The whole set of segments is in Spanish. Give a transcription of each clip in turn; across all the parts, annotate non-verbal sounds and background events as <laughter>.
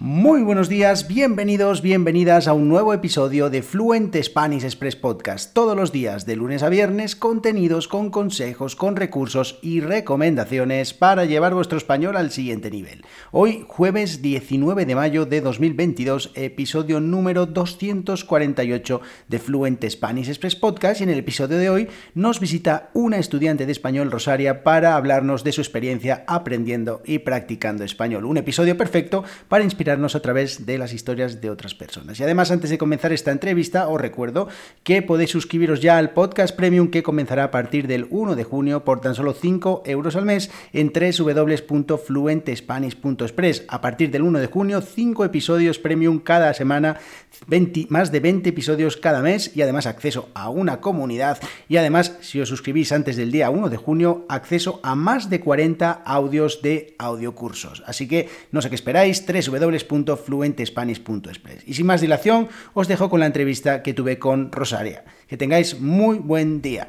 Muy buenos días, bienvenidos, bienvenidas a un nuevo episodio de Fluent Spanish Express Podcast. Todos los días, de lunes a viernes, contenidos con consejos, con recursos y recomendaciones para llevar vuestro español al siguiente nivel. Hoy, jueves 19 de mayo de 2022, episodio número 248 de Fluent Spanish Express Podcast. Y en el episodio de hoy nos visita una estudiante de español, Rosaria, para hablarnos de su experiencia aprendiendo y practicando español. Un episodio perfecto para inspirar a través de las historias de otras personas. Y además, antes de comenzar esta entrevista, os recuerdo que podéis suscribiros ya al podcast premium que comenzará a partir del 1 de junio por tan solo 5 euros al mes en www.fluentespanish.express. A partir del 1 de junio, 5 episodios premium cada semana, 20, más de 20 episodios cada mes y además acceso a una comunidad. Y además, si os suscribís antes del día 1 de junio, acceso a más de 40 audios de audiocursos. Así que no sé qué esperáis, www www.fluentespanish.express. Y sin más dilación, os dejo con la entrevista que tuve con Rosaria. Que tengáis muy buen día.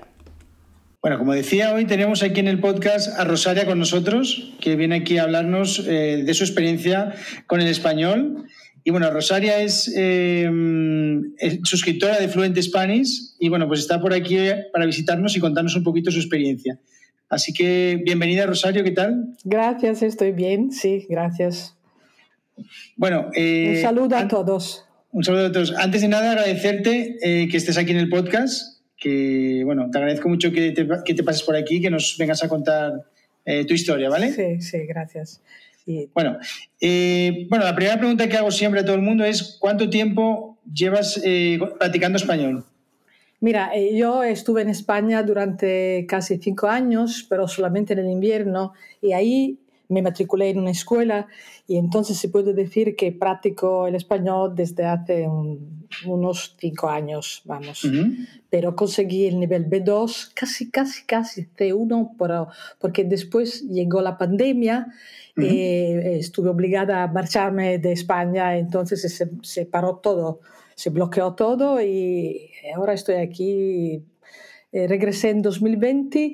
Bueno, como decía, hoy tenemos aquí en el podcast a Rosaria con nosotros, que viene aquí a hablarnos eh, de su experiencia con el español. Y bueno, Rosaria es, eh, suscriptora de Fluent Spanish y bueno, pues está por aquí para visitarnos y contarnos un poquito su experiencia. Así que bienvenida Rosario, ¿qué tal? Gracias, estoy bien, sí, gracias. Bueno, eh, un saludo a todos. Un saludo a todos. Antes de nada, agradecerte eh, que estés aquí en el podcast, que bueno, te agradezco mucho que te, que te pases por aquí, que nos vengas a contar eh, tu historia, ¿vale? Sí, sí, gracias. Bueno, bueno, la primera pregunta que hago siempre a todo el mundo es ¿cuánto tiempo llevas practicando español? Mira, yo estuve en España durante casi cinco años, pero solamente en el invierno, y ahí me matriculé en una escuela y entonces se puede decir que practico el español desde hace unos cinco años, vamos. Pero conseguí el nivel B2, casi, casi, casi C1, pero, porque después llegó la pandemia. y eh, estuve obligada a marcharme de España, entonces se, se paró todo, se bloqueó todo y ahora estoy aquí eh, regresé en 2020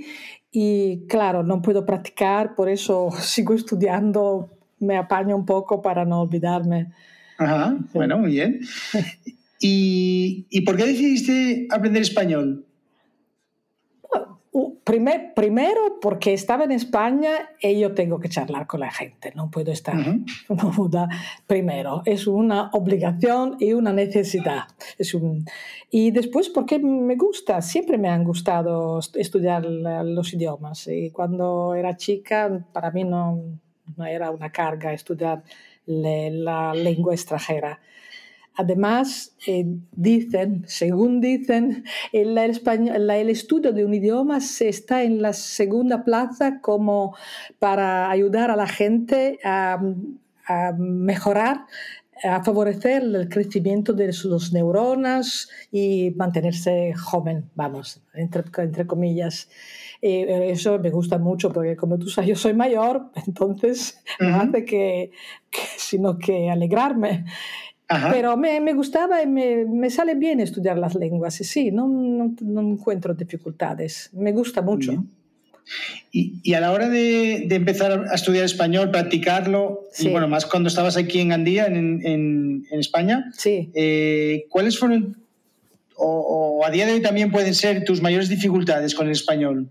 y claro, no puedo practicar, por eso <laughs> sigo estudiando, me apaño un poco para no olvidarme. Ajá, bueno, muy bien. <laughs> ¿Y, ¿Y por qué decidiste aprender español? Primer, primero porque estaba en España y yo tengo que charlar con la gente, no puedo estar <laughs> muda. Primero, es una obligación y una necesidad. Es un... Y después porque me gusta, siempre me han gustado estudiar los idiomas. Y cuando era chica, para mí no, no era una carga estudiar la lengua extranjera. Además, eh, dicen, según dicen, el, español, el, estudio de un idioma se está en la segunda plaza como para ayudar a la gente a, mejorar, a favorecer el crecimiento de sus neuronas y mantenerse joven, vamos, entre, entre comillas. Eh, eso me gusta mucho porque como tú sabes, yo soy mayor, <laughs> entonces no hace que, sino que alegrarme. Pero me, me, gustaba y me, me, sale bien estudiar las lenguas, sí, no, no, no encuentro dificultades, me gusta mucho. Y, y, a la hora de, de, empezar a estudiar español, practicarlo, y bueno, más cuando estabas aquí en Gandía, en, en, en España, sí. Eh, ¿cuáles fueron, o, o, a día de hoy también pueden ser tus mayores dificultades con el español?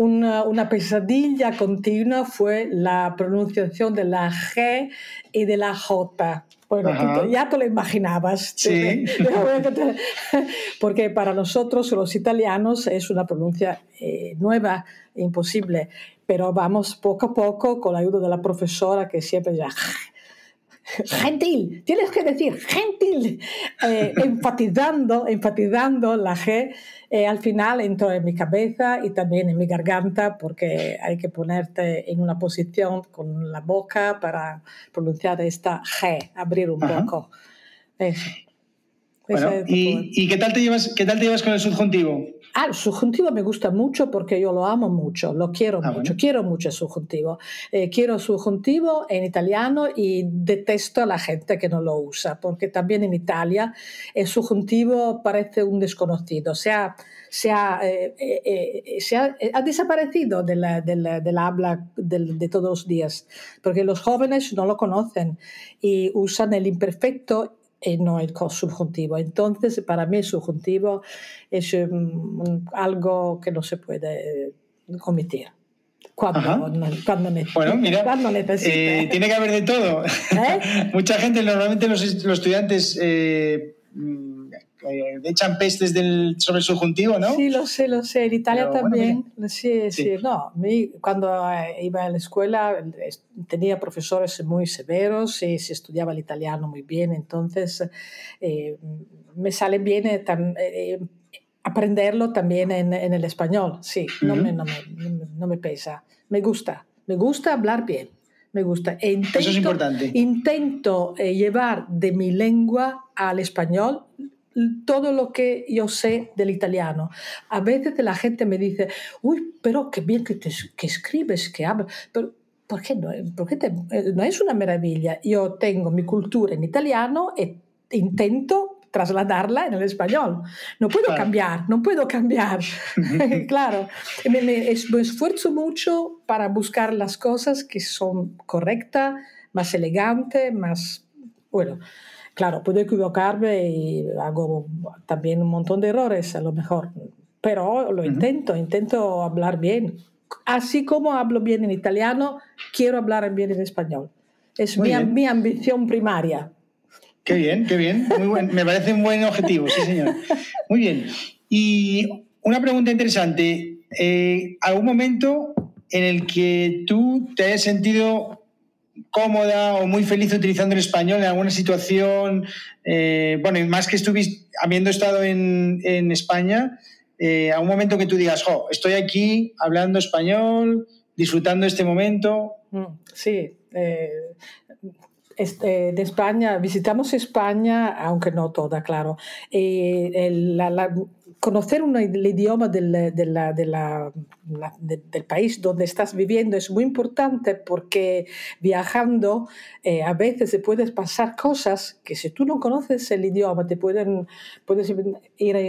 Una, una, pesadilla continua fue la pronunciación de la G y de la J. Bueno, ya te lo imaginabas. Sí. <laughs> Porque para nosotros, los italianos, es una pronuncia eh, nueva, imposible. Pero vamos poco a poco con la ayuda de la profesora que siempre ya gentil, tienes que decir gentil, eh, <laughs> enfatizando, enfatizando la G, eh, al final entró en mi cabeza y también en mi garganta porque hay que ponerte en una posición con la boca para pronunciar esta G, abrir un poco. ¿Y, qué, tal te llevas, qué tal te llevas con el subjuntivo? Ah, el subjuntivo me gusta mucho porque yo lo amo mucho, lo quiero ah, mucho, quiero mucho el subjuntivo. Eh, quiero el subjuntivo en italiano y detesto a la gente que no lo usa, porque también en Italia el subjuntivo parece un desconocido, se ha, se ha, eh, eh, se ha, ha desaparecido del habla de todos los días, porque los jóvenes no lo conocen y usan el imperfecto y no el subjuntivo. Entonces, para mí el subjuntivo es um, algo que no se puede eh, omitir. Cuando, cuando, bueno, mira, eh, tiene que haber de todo. ¿Eh? <laughs> Mucha gente, normalmente los, los estudiantes eh, eh, echan pestes del, sobre el subjuntivo, ¿no? Sí, lo sé, lo sé. En Italia también. sí, sí, No, cuando eh, iba a la escuela tenía profesores muy severos y se estudiaba el italiano muy bien, entonces eh, me sale bien aprenderlo también en, en, el español. Sí, no, me, no, me, no me pesa. Me gusta, me gusta hablar bien me gusta. E intento, Eso es importante. Intento llevar de mi lengua al español todo lo que yo sé del italiano. A veces la gente me dice, uy, pero qué bien que, te, que escribes, que hablas, pero ¿por qué, no, por qué te, eh, no es una maravilla? Yo tengo mi cultura en italiano e intento trasladarla en el español. No puedo cambiar, no puedo cambiar. <laughs> <laughs> claro, me, me, esfuerzo mucho para buscar las cosas que son correctas, más elegantes, más... Bueno, Claro, puedo equivocarme y hago también un montón de errores a lo mejor, pero lo intento, intento hablar bien. Así como hablo bien en italiano, quiero hablar bien en español. Es mi, mi, ambición primaria. Qué bien, qué bien. Muy Me parece un buen objetivo, sí, señor. Muy bien. Y una pregunta interesante. Eh, ¿Algún momento en el que tú te hayas sentido cómoda o muy feliz utilizando el español en alguna situación, eh, bueno, y más que estuviste, habiendo estado en, en España, eh, a un momento que tú digas, jo, estoy aquí hablando español, disfrutando este momento. Mm, sí, eh, este, de España, visitamos España, aunque no toda, claro. la, conocer el idioma del, país donde estás viviendo es muy importante porque viajando eh, a veces se pueden pasar cosas que si tú no conoces el idioma te pueden puedes ir a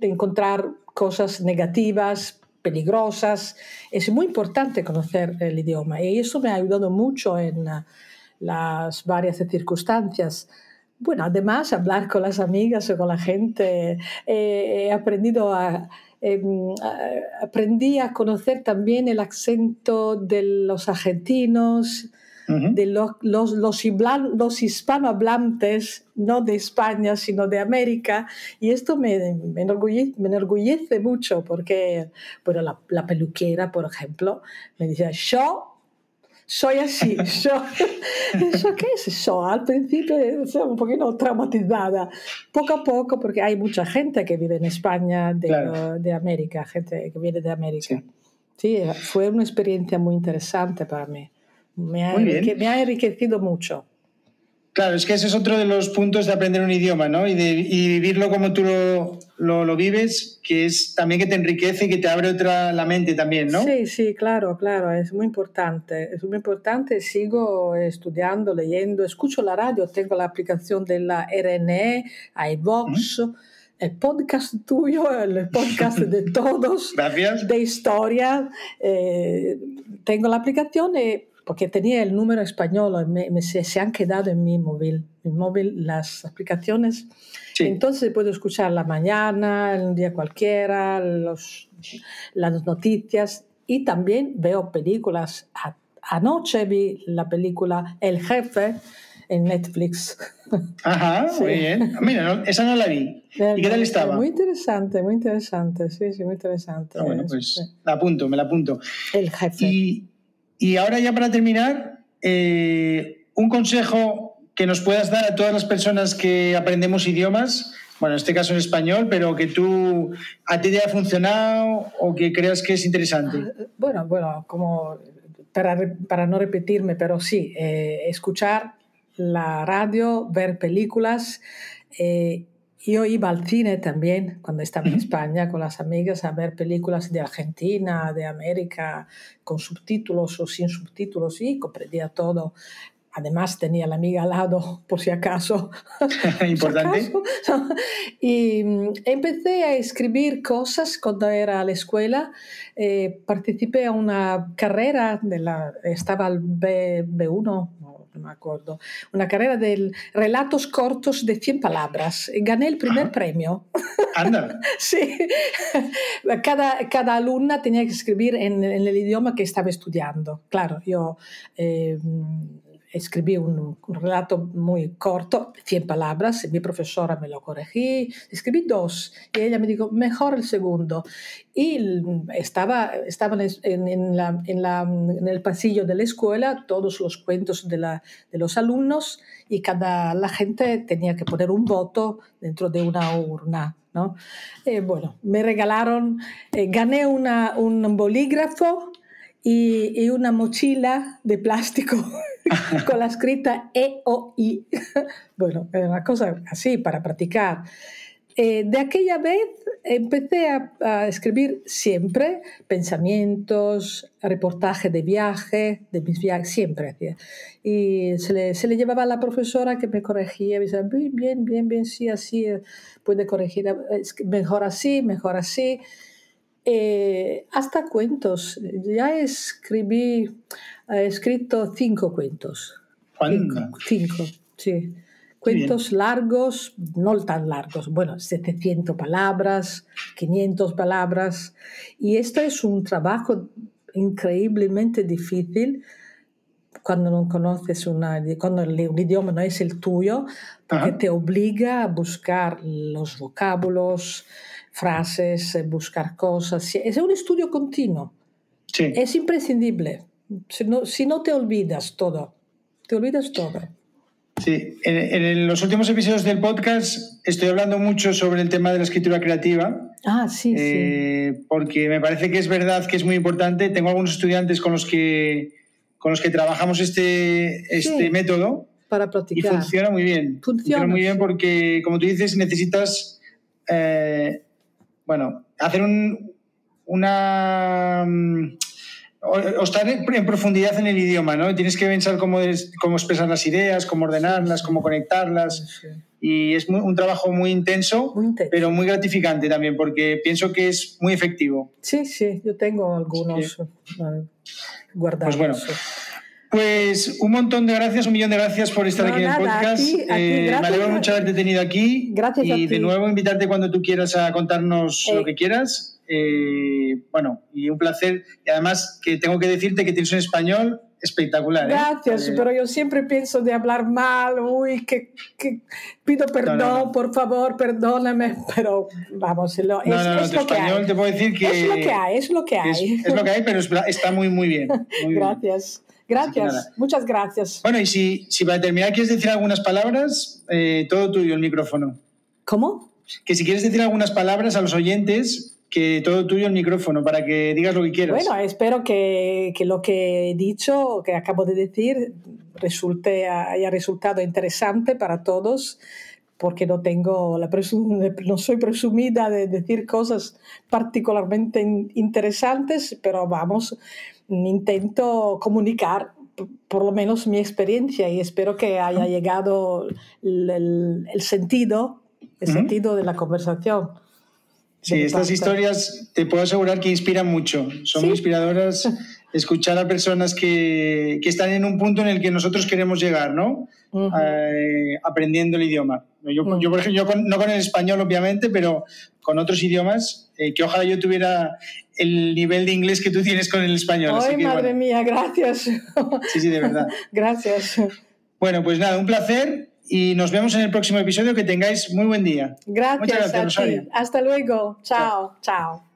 encontrar cosas negativas peligrosas. Es muy importante conocer el idioma y eso me ha ayudado mucho en las varias circunstancias bueno, además hablar con las amigas o con la gente, eh, he aprendido em, a, aprendí a conocer también el acento de los argentinos, de los, los, los, hispanohablantes, no de España, sino de América, y esto me, me, enorgullece, mucho porque, bueno, la, la peluquera, por ejemplo, me dice, yo soy así, <laughs> yo, ¿eso qué es eso? Al principio estaba un poquito traumatizada, poco a poco, porque hay mucha gente que vive en España de, de América, gente que viene de América. Sí. fue una experiencia muy interesante para mí. Me ha, me ha enriquecido mucho. Claro, es que ese es otro de los puntos de aprender un idioma, ¿no? Y, de, y vivirlo como tú lo, lo, lo, vives, que es también que te enriquece y que te abre otra la mente también, ¿no? Sí, sí, claro, claro, es muy importante. Es muy importante. Sigo estudiando, leyendo, escucho la radio, tengo la aplicación de la RNE, iVox. El podcast tuyo, el podcast de <laughs> todos, Gracias. de historia. Eh, tengo la aplicación y porque tenía el número español, me, se, han quedado en mi móvil, mi móvil las aplicaciones. Entonces puedo escuchar la mañana, un día cualquiera, los, las noticias y también veo películas. Anoche vi la película El Jefe en Netflix. <laughs> Ajá, muy bien. Mira, esa no la vi. ¿Y qué tal estaba? Muy interesante, muy interesante, sí, sí, muy interesante. Ah, bueno, pues la apunto, me la apunto. El Jefe. Y, y ahora ya para terminar, eh, un consejo que nos puedas dar a todas las personas que aprendemos idiomas, bueno, en este caso en español, pero que tú a ti te haya funcionado o que creas que es interesante. Ah, bueno, bueno, como para, para no repetirme, pero sí, eh, escuchar la radio, ver películas eh, yo iba al cine también cuando estaba en España con las amigas a ver películas de Argentina, de América, con subtítulos o sin subtítulos y comprendía todo. Además tenía la amiga al lado, <laughs> por si acaso. <laughs> Importante. <laughs> Y mm, empecé a escribir cosas cuando era a la escuela. Eh, participé a una carrera, de la, estaba al B, B1, no me acuerdo, una carrera de relatos cortos de 100 palabras. Gané el primer premio. <laughs> Anda. sí. Cada, cada alumna tenía que escribir en, en, el idioma que estaba estudiando. Claro, yo... Eh, escribí un, relato muy corto, 100 palabras, y mi profesora me lo corregí, escribí dos, y ella me dijo, mejor el segundo. Y estaba, estaban en, en, la, en, la, en, el pasillo de la escuela todos los cuentos de, la, de los alumnos, y cada la gente tenía que poner un voto dentro de una urna. ¿no? Eh, bueno, me regalaron, eh, gané una, un bolígrafo y, y, una mochila de plástico <laughs> con la escrita E o I. <laughs> bueno, una cosa así para practicar. Eh, de aquella vez empecé a, a, escribir siempre pensamientos, reportaje de viaje, de mis viajes, siempre Y se le, se le, llevaba a la profesora que me corregía, me decía, bien, bien, bien, sí, así, eh, puede corregir, mejor así, mejor así. Eh, hasta cuentos. Ya escribí, he escrito cinco cuentos. Cinco, cinco, sí. Cuentos largos, no tan largos, bueno, 700 palabras, 500 palabras. Y esto es un trabajo increíblemente difícil cuando no conoces una, cuando un idioma no es el tuyo, porque Ajá. te obliga a buscar los vocábulos, frases, buscar cosas. Es un estudio continuo. Sí. Es imprescindible. Si no, si no, te olvidas todo, te olvidas todo. Sí, en, en, los últimos episodios del podcast estoy hablando mucho sobre el tema de la escritura creativa. Ah, sí, eh, sí. Porque me parece que es verdad que es muy importante. Tengo algunos estudiantes con los que, con los que trabajamos este, este Sí. método Para y practicar. funciona muy bien. Funciona, muy bien porque, como tú dices, necesitas, eh, bueno, hacer un, una... O, o estar en, en profundidad en el idioma, ¿no? Tienes que pensar cómo, es- cómo expresar las ideas, cómo ordenarlas, cómo conectarlas. Sí. Y es muy- un trabajo muy intenso, Muy intenso. pero muy gratificante también, porque pienso que es muy efectivo. Sí, sí, yo tengo algunos eh, guardados. Pues bueno. Pues un montón de gracias, un millón de gracias por estar No, aquí en el a podcast. ti, a ti, Eh, me gracias. alegro mucho haberte tenido aquí. Gracias y a de nuevo invitarte cuando tú quieras a contarnos Eh. lo que quieras. Eh, bueno, y un placer. Y además que tengo que decirte que tienes un español espectacular. ¿eh? Gracias, Eh, pero yo siempre pienso de hablar mal, uy, que, que pido perdón, No, no, no. por favor, perdóname, pero vamos, lo, es, No, no, no, es tu lo que español hay. te puedo decir que Es lo que hay, es lo que hay. es lo que hay, pero es- está muy, muy bien. <laughs> muy bien. Gracias, gracias, muchas gracias. Bueno, y si, si para terminar quieres decir algunas palabras, eh, todo tuyo el micrófono. ¿Cómo? Que si quieres decir algunas palabras a los oyentes, que todo tuyo el micrófono para que digas lo que quieras. Bueno, espero que, que lo que he dicho, que acabo de decir, resulte, haya resultado interesante para todos, porque no tengo la <laughs> no soy presumida de decir cosas particularmente in- interesantes, pero vamos, intento comunicar por lo menos mi experiencia y espero que haya llegado el, el- el sentido, el Ujú. sentido de la conversación. Sí, estas historias te puedo asegurar que inspiran mucho. Son Sí. muy inspiradoras <laughs> escuchar a personas que, que están en un punto en el que nosotros queremos llegar, ¿no? Ujú. Eh, aprendiendo el idioma. Yo, Mm. yo, por ejemplo, yo con- no con el español, obviamente, pero con otros idiomas, eh, que ojalá yo tuviera el nivel de inglés que tú tienes con el español. Así Ay, que, madre bueno, mía, gracias. sí, sí, de verdad. <laughs> gracias. Bueno, pues nada, un placer y nos vemos en el próximo episodio. Que tengáis muy buen día. Gracias, Muchas gracias, a ti. Hasta luego. Chao, chao.